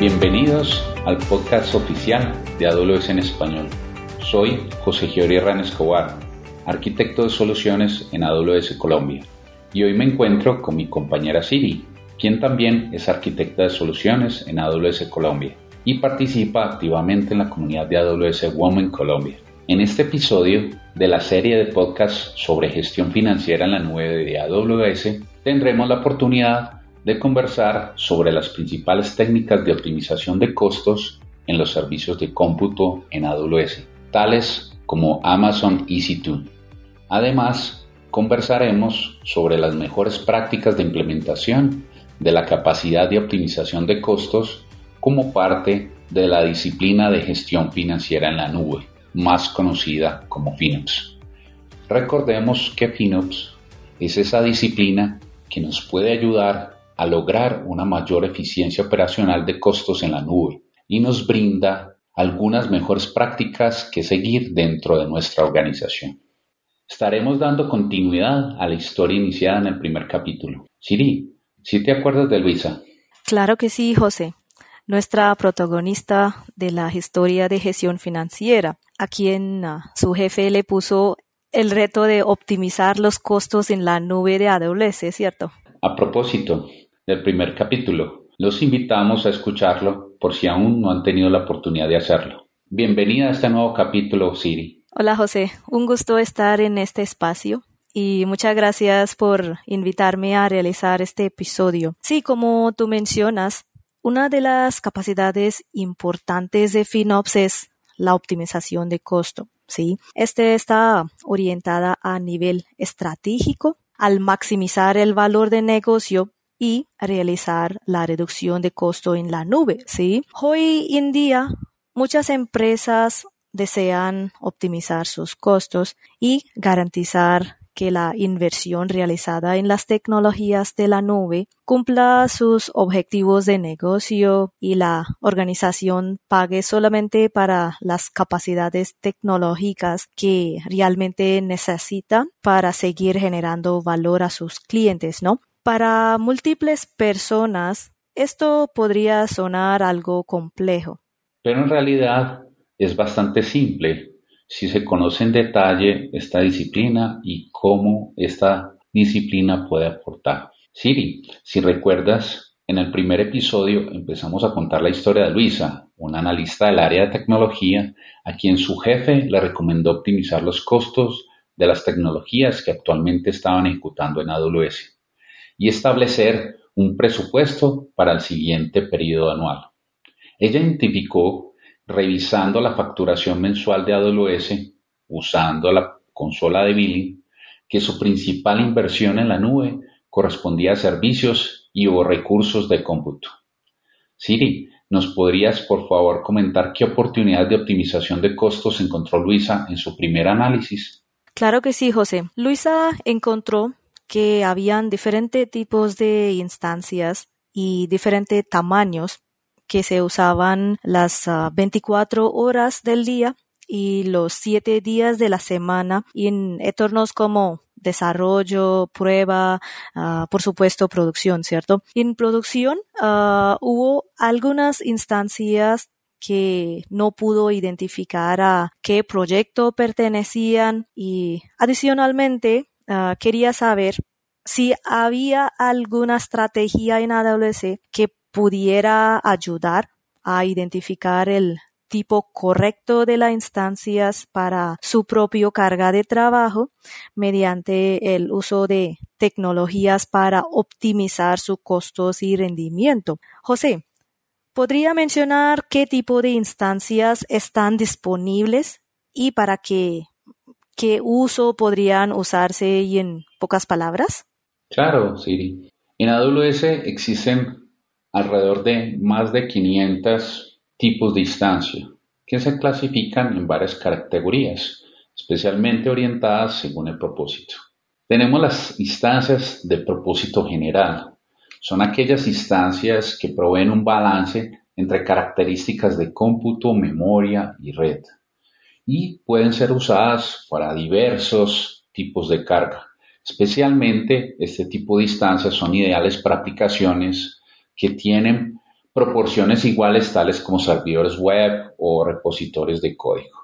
Bienvenidos al podcast oficial de AWS en español. Soy José Giori Herrán Escobar, arquitecto de soluciones en AWS Colombia, y hoy me encuentro con mi compañera Siri, quien también es arquitecta de soluciones en AWS Colombia y participa activamente en la comunidad de AWS Women Colombia. En este episodio de la serie de podcasts sobre gestión financiera en la nube de AWS, tendremos la oportunidad de conversar sobre las principales técnicas de optimización de costos en los servicios de cómputo en AWS, tales como Amazon EC2. Además, conversaremos sobre las mejores prácticas de implementación de la capacidad de optimización de costos como parte de la disciplina de gestión financiera en la nube, más conocida como FinOps. Recordemos que FinOps es esa disciplina que nos puede ayudar a lograr una mayor eficiencia operacional de costos en la nube y nos brinda algunas mejores prácticas que seguir dentro de nuestra organización. Estaremos dando continuidad a la historia iniciada en el primer capítulo. Siri, ¿sí te acuerdas de Luisa? Claro que sí, José. Nuestra protagonista de la historia de gestión financiera, a quien su jefe le puso el reto de optimizar los costos en la nube de AWS, ¿cierto? A propósito, del primer capítulo. Los invitamos a escucharlo por si aún no han tenido la oportunidad de hacerlo. Bienvenida a este nuevo capítulo, Siri. Hola José, un gusto estar en este espacio y muchas gracias por invitarme a realizar este episodio. Sí, como tú mencionas, una de las capacidades importantes de FinOps es la optimización de costo. Sí, este está orientada a nivel estratégico al maximizar el valor de negocio y realizar la reducción de costo en la nube, ¿sí? Hoy en día, muchas empresas desean optimizar sus costos y garantizar que la inversión realizada en las tecnologías de la nube cumpla sus objetivos de negocio y la organización pague solamente para las capacidades tecnológicas que realmente necesitan para seguir generando valor a sus clientes, ¿no? Para múltiples personas, esto podría sonar algo complejo. Pero en realidad es bastante simple si se conoce en detalle esta disciplina y cómo esta disciplina puede aportar. Siri, si recuerdas, en el primer episodio empezamos a contar la historia de Luisa, una analista del área de tecnología, a quien su jefe le recomendó optimizar los costos de las tecnologías que actualmente estaban ejecutando en AWS y establecer un presupuesto para el siguiente periodo anual. Ella identificó, revisando la facturación mensual de AWS, usando la consola de billing, que su principal inversión en la nube correspondía a servicios y o recursos de cómputo. Siri, ¿nos podrías por favor comentar qué oportunidades de optimización de costos encontró Luisa en su primer análisis? Claro que sí, José. Luisa encontró que habían diferentes tipos de instancias y diferentes tamaños que se usaban las 24 ah, horas del día y los 7 días de la semana en entornos como desarrollo, prueba, ah, por supuesto producción, ¿cierto? En producción ah, hubo algunas instancias que no pudo identificar a qué proyecto pertenecían y adicionalmente Ah, quería saber si había alguna estrategia en AWS que pudiera ayudar a identificar el tipo correcto de las instancias para su propio carga de trabajo mediante el uso de tecnologías para optimizar sus costos y rendimiento. José, ¿podría mencionar qué tipo de instancias están disponibles y para qué ¿qué uso podrían usarse y en pocas palabras? Claro, Siri. En AWS existen alrededor de más de 500 tipos de instancia que se clasifican en varias categorías, especialmente orientadas según el propósito. Tenemos las instancias de propósito general. Son aquellas instancias que proveen un balance entre características de cómputo, memoria y red y pueden ser usadas para diversos tipos de carga. Especialmente este tipo de instancias son ideales para aplicaciones que tienen proporciones iguales tales como servidores web o repositorios de código.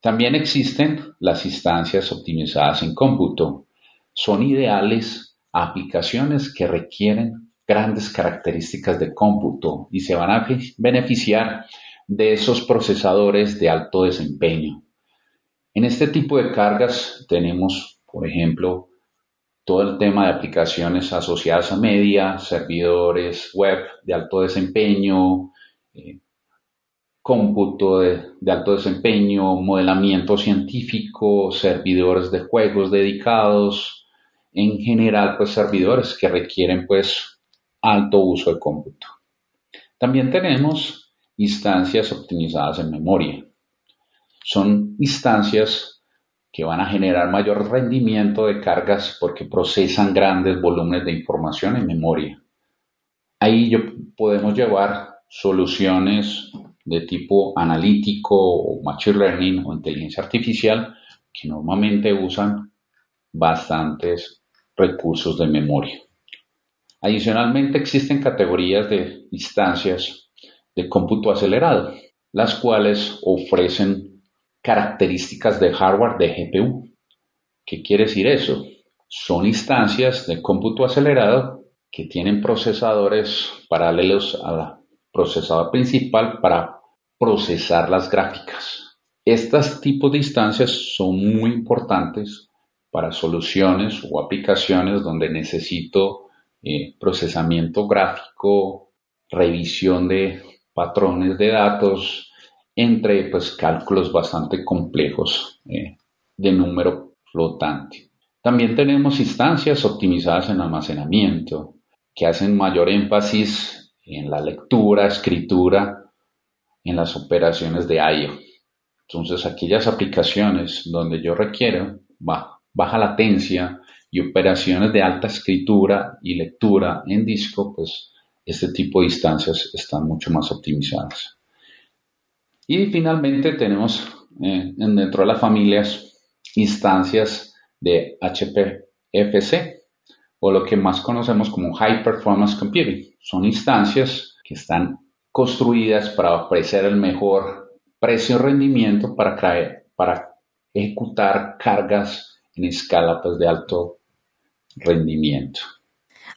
También existen las instancias optimizadas en cómputo. Son ideales a aplicaciones que requieren grandes características de cómputo y se van a beneficiar de esos procesadores de alto desempeño. En este tipo de cargas tenemos, por ejemplo, todo el tema de aplicaciones asociadas a media, servidores web de alto desempeño, eh, cómputo de, alto desempeño, modelamiento científico, servidores de juegos dedicados, en general pues servidores que requieren pues alto uso de cómputo. También tenemos instancias optimizadas en memoria. Son instancias que van a generar mayor rendimiento de cargas porque procesan grandes volúmenes de información en memoria. Ahí podemos llevar soluciones de tipo analítico o machine learning o inteligencia artificial que normalmente usan bastantes recursos de memoria. Adicionalmente existen categorías de instancias de cómputo acelerado, las cuales ofrecen características de hardware de GPU. ¿Qué quiere decir eso? Son instancias de cómputo acelerado que tienen procesadores paralelos a procesador principal para procesar las gráficas. Estos tipos de instancias son muy importantes para soluciones o aplicaciones donde necesito eh, procesamiento gráfico, revisión de patrones de datos, entre pues, cálculos bastante complejos eh, de número flotante. También tenemos instancias optimizadas en almacenamiento que hacen mayor énfasis en la lectura, escritura, en las operaciones de I.O. Entonces, aquellas aplicaciones donde yo requiero baja latencia y operaciones de alta escritura y lectura en disco, pues este tipo de instancias están mucho más optimizadas. Y finalmente tenemos eh, dentro de las familias instancias de HPFC, o lo que más conocemos como High Performance Computing. Son instancias que están construidas para ofrecer el mejor precio-rendimiento para, para ejecutar cargas en escala pues, de alto rendimiento.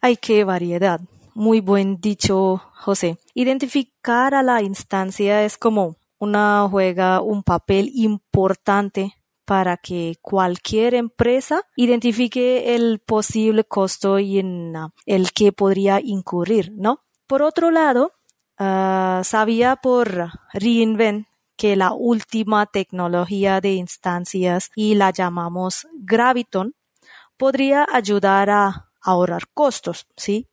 Hay qué variedad. Muy buen dicho, José. Identificar a la instancia es como una juega un papel importante para que cualquier empresa identifique el posible costo y en el que podría incurrir, ¿no? Por otro lado, ah, sabía por Reinvent que la última tecnología de instancias y la llamamos Graviton podría ayudar a ahorrar costos, ¿sí?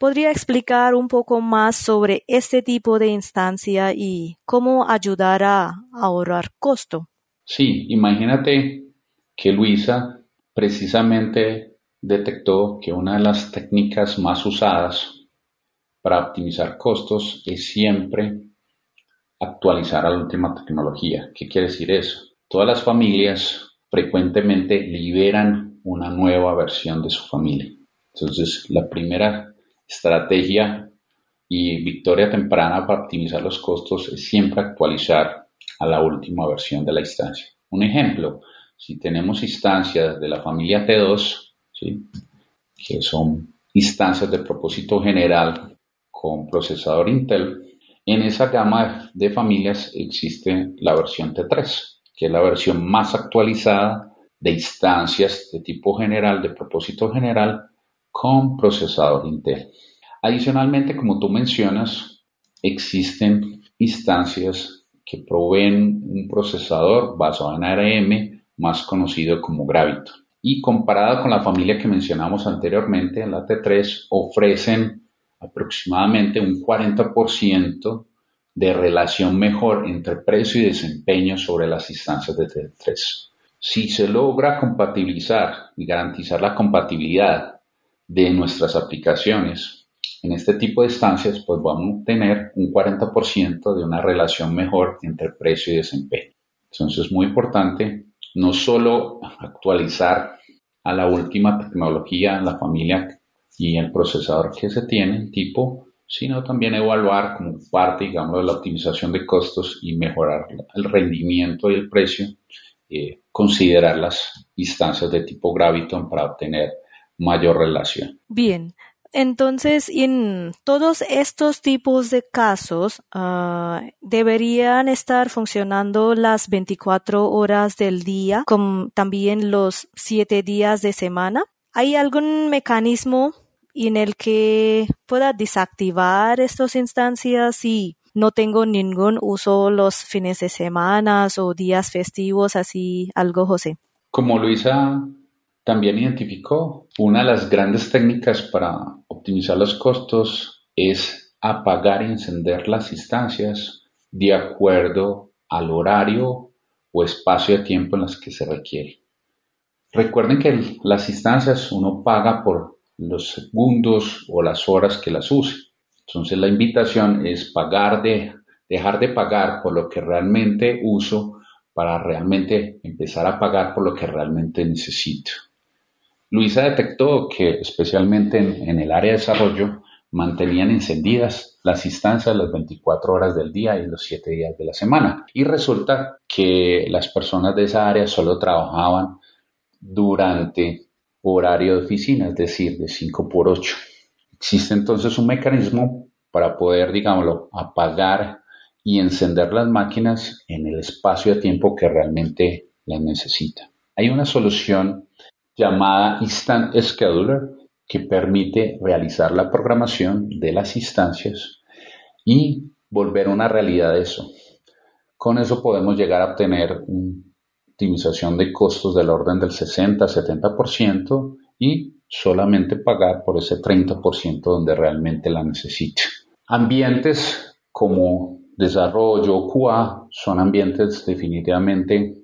¿Podría explicar un poco más sobre este tipo de instancia y cómo ayudar a ahorrar costo? Sí, imagínate que Luisa precisamente detectó que una de las técnicas más usadas para optimizar costos es siempre actualizar a la última tecnología. ¿Qué quiere decir eso? Todas las familias frecuentemente liberan una nueva versión de su familia. Entonces, la primera estrategia y victoria temprana para optimizar los costos es siempre actualizar a la última versión de la instancia. Un ejemplo, si tenemos instancias de la familia T2, que son instancias de propósito general con procesador Intel, en esa gama de familias existe la versión T3, que es la versión más actualizada de instancias de tipo general, de propósito general, con procesador Intel. Adicionalmente, como tú mencionas, existen instancias que proveen un procesador basado en ARM más conocido como Gravito. Y comparado con la familia que mencionamos anteriormente, la T3 ofrecen aproximadamente un 40% de relación mejor entre precio y desempeño sobre las instancias de T3. Si se logra compatibilizar y garantizar la compatibilidad de nuestras aplicaciones en este tipo de estancias, pues vamos a tener un 40% de una relación mejor entre precio y desempeño. Entonces es muy importante no solo actualizar a la última tecnología, la familia y el procesador que se tiene, tipo, sino también evaluar como parte, digamos, de la optimización de costos y mejorar el rendimiento y el precio, eh, considerar las instancias de tipo graviton para obtener mayor relación. Bien, entonces, en todos estos tipos de casos, ah, deberían estar funcionando las 24 horas del día, como también los 7 días de semana. ¿Hay algún mecanismo en el que pueda desactivar estas instancias si no tengo ningún uso los fines de semana o días festivos, así algo, José? Como Luisa también identificó, una de las grandes técnicas para optimizar los costos es apagar y encender las instancias de acuerdo al horario o espacio de tiempo en las que se requiere. Recuerden que las instancias uno paga por los segundos o las horas que las use. Entonces la invitación es pagar de, dejar de pagar por lo que realmente uso para realmente empezar a pagar por lo que realmente necesito. Luisa detectó que especialmente en, el área de desarrollo mantenían encendidas las instancias las 24 horas del día y los 7 días de la semana. Y resulta que las personas de esa área solo trabajaban durante horario de oficina, es decir, de 5 por 8. Existe entonces un mecanismo para poder, digámoslo, apagar y encender las máquinas en el espacio de tiempo que realmente las necesita. Hay una solución llamada Instant Scheduler que permite realizar la programación de las instancias y volver una realidad eso. Con eso podemos llegar a obtener una optimización de costos del orden del 60-70% y solamente pagar por ese 30% donde realmente la necesite. Ambientes como desarrollo, QA, son ambientes definitivamente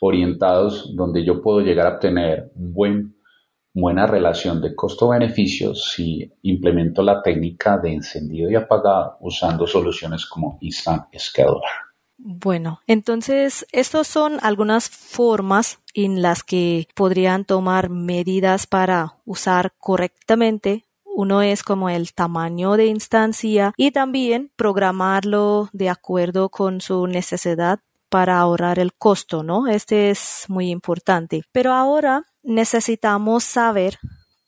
orientados donde yo puedo llegar a obtener buena relación de costo-beneficio si implemento la técnica de encendido y apagado usando soluciones como Instant Scheduler. Bueno, entonces estas son algunas formas en las que podrían tomar medidas para usar correctamente uno es como el tamaño de instancia y también programarlo de acuerdo con su necesidad para ahorrar el costo, ¿no? Este es muy importante. Pero ahora necesitamos saber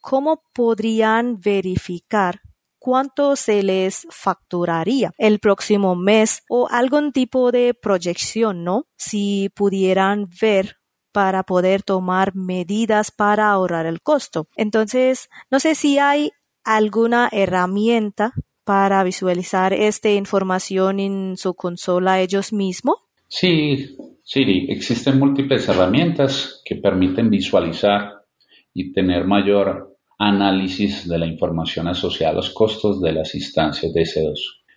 cómo podrían verificar cuánto se les facturaría el próximo mes o algún tipo de proyección, ¿no? Si pudieran ver para poder tomar medidas para ahorrar el costo. Entonces, no sé si hay alguna herramienta para visualizar esta información en su consola ellos mismos. Sí, Siri, existen múltiples herramientas que permiten visualizar y tener mayor análisis de la información asociada a los costos de las instancias de S2.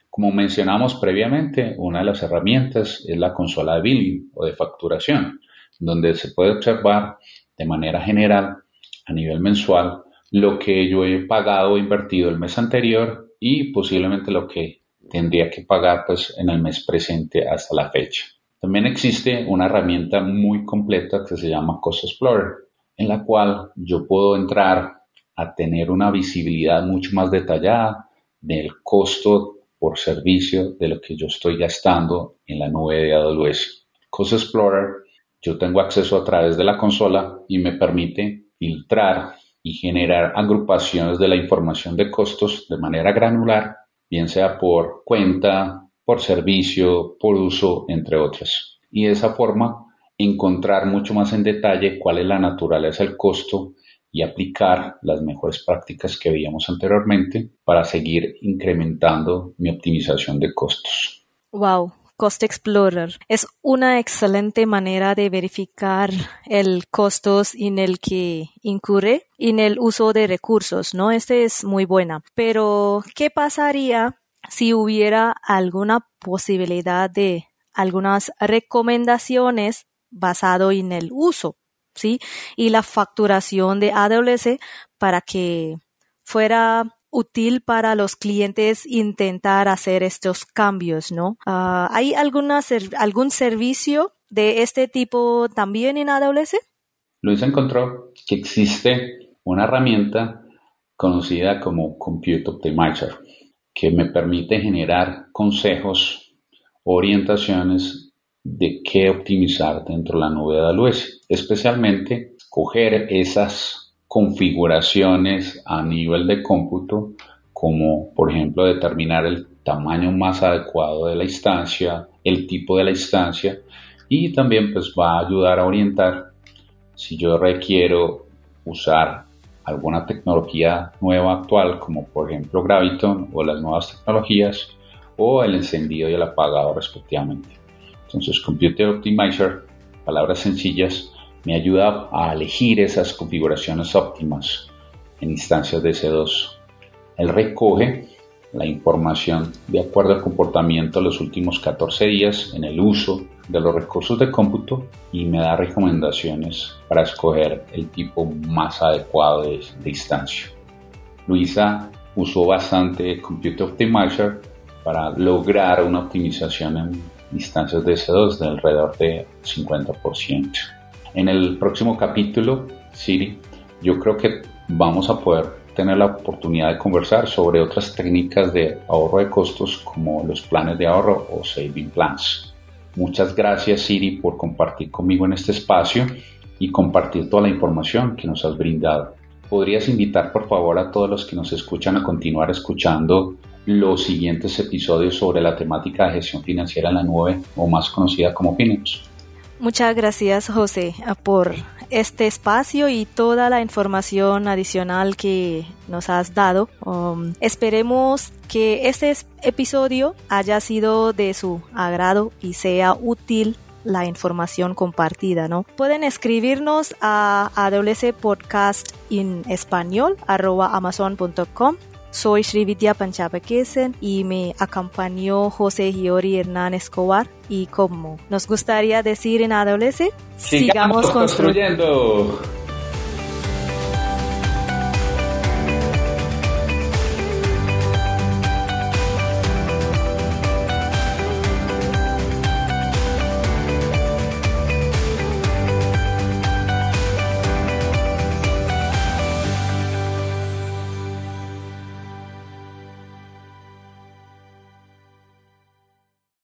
Como mencionamos previamente, una de las herramientas es la consola de billing o de facturación, donde se puede observar de manera general a nivel mensual lo que yo he pagado o invertido el mes anterior y posiblemente lo que tendría que pagar pues en el mes presente hasta la fecha. También existe una herramienta muy completa que se llama Cost Explorer, en la cual yo puedo entrar a tener una visibilidad mucho más detallada del costo por servicio de lo que yo estoy gastando en la nube de AWS. Cost Explorer, yo tengo acceso a través de la consola y me permite filtrar y generar agrupaciones de la información de costos de manera granular, bien sea por cuenta, por servicio, por uso, entre otras. Y de esa forma encontrar mucho más en detalle cuál es la naturaleza del costo y aplicar las mejores prácticas que veíamos anteriormente para seguir incrementando mi optimización de costos. Wow, Cost Explorer es una excelente manera de verificar el costos en el que incurre en el uso de recursos, ¿no? Este es muy buena. Pero, ¿qué pasaría si hubiera alguna posibilidad de algunas recomendaciones basado en el uso, ¿sí? Y la facturación de AWS para que fuera útil para los clientes intentar hacer estos cambios, ¿no? Ah, ¿Hay alguna algún servicio de este tipo también en AWS? Luis encontró que existe una herramienta conocida como Compute Optimizer que me permite generar consejos, orientaciones de qué optimizar dentro de la nube de AWS, especialmente coger esas configuraciones a nivel de cómputo, como por ejemplo determinar el tamaño más adecuado de la instancia, el tipo de la instancia y también pues va a ayudar a orientar si yo requiero usar alguna tecnología nueva actual, como por ejemplo Graviton o las nuevas tecnologías, o el encendido y el apagado respectivamente. Entonces, Computer Optimizer, palabras sencillas, me ayuda a elegir esas configuraciones óptimas en instancias de C2. Él recoge la información de acuerdo al comportamiento de los últimos 14 días en el uso de los recursos de cómputo y me da recomendaciones para escoger el tipo más adecuado de, instancia. Luisa usó bastante Computer Optimizer para lograr una optimización en instancias de S2 de alrededor de 50%. En el próximo capítulo, Siri, yo creo que vamos a poder tener la oportunidad de conversar sobre otras técnicas de ahorro de costos como los planes de ahorro o saving plans. Muchas gracias Siri por compartir conmigo en este espacio y compartir toda la información que nos has brindado. ¿Podrías invitar por favor a todos los que nos escuchan a continuar escuchando los siguientes episodios sobre la temática de gestión financiera en la nube o más conocida como FinOps? Muchas gracias José por este espacio y toda la información adicional que nos has dado. Um, esperemos que este episodio haya sido de su agrado y sea útil la información compartida, ¿no? Pueden escribirnos a AWS Soy Srividya Panchapakesen y me acompañó José Giori Hernán Escobar. Y como nos gustaría decir en AWS, sigamos, construyendo.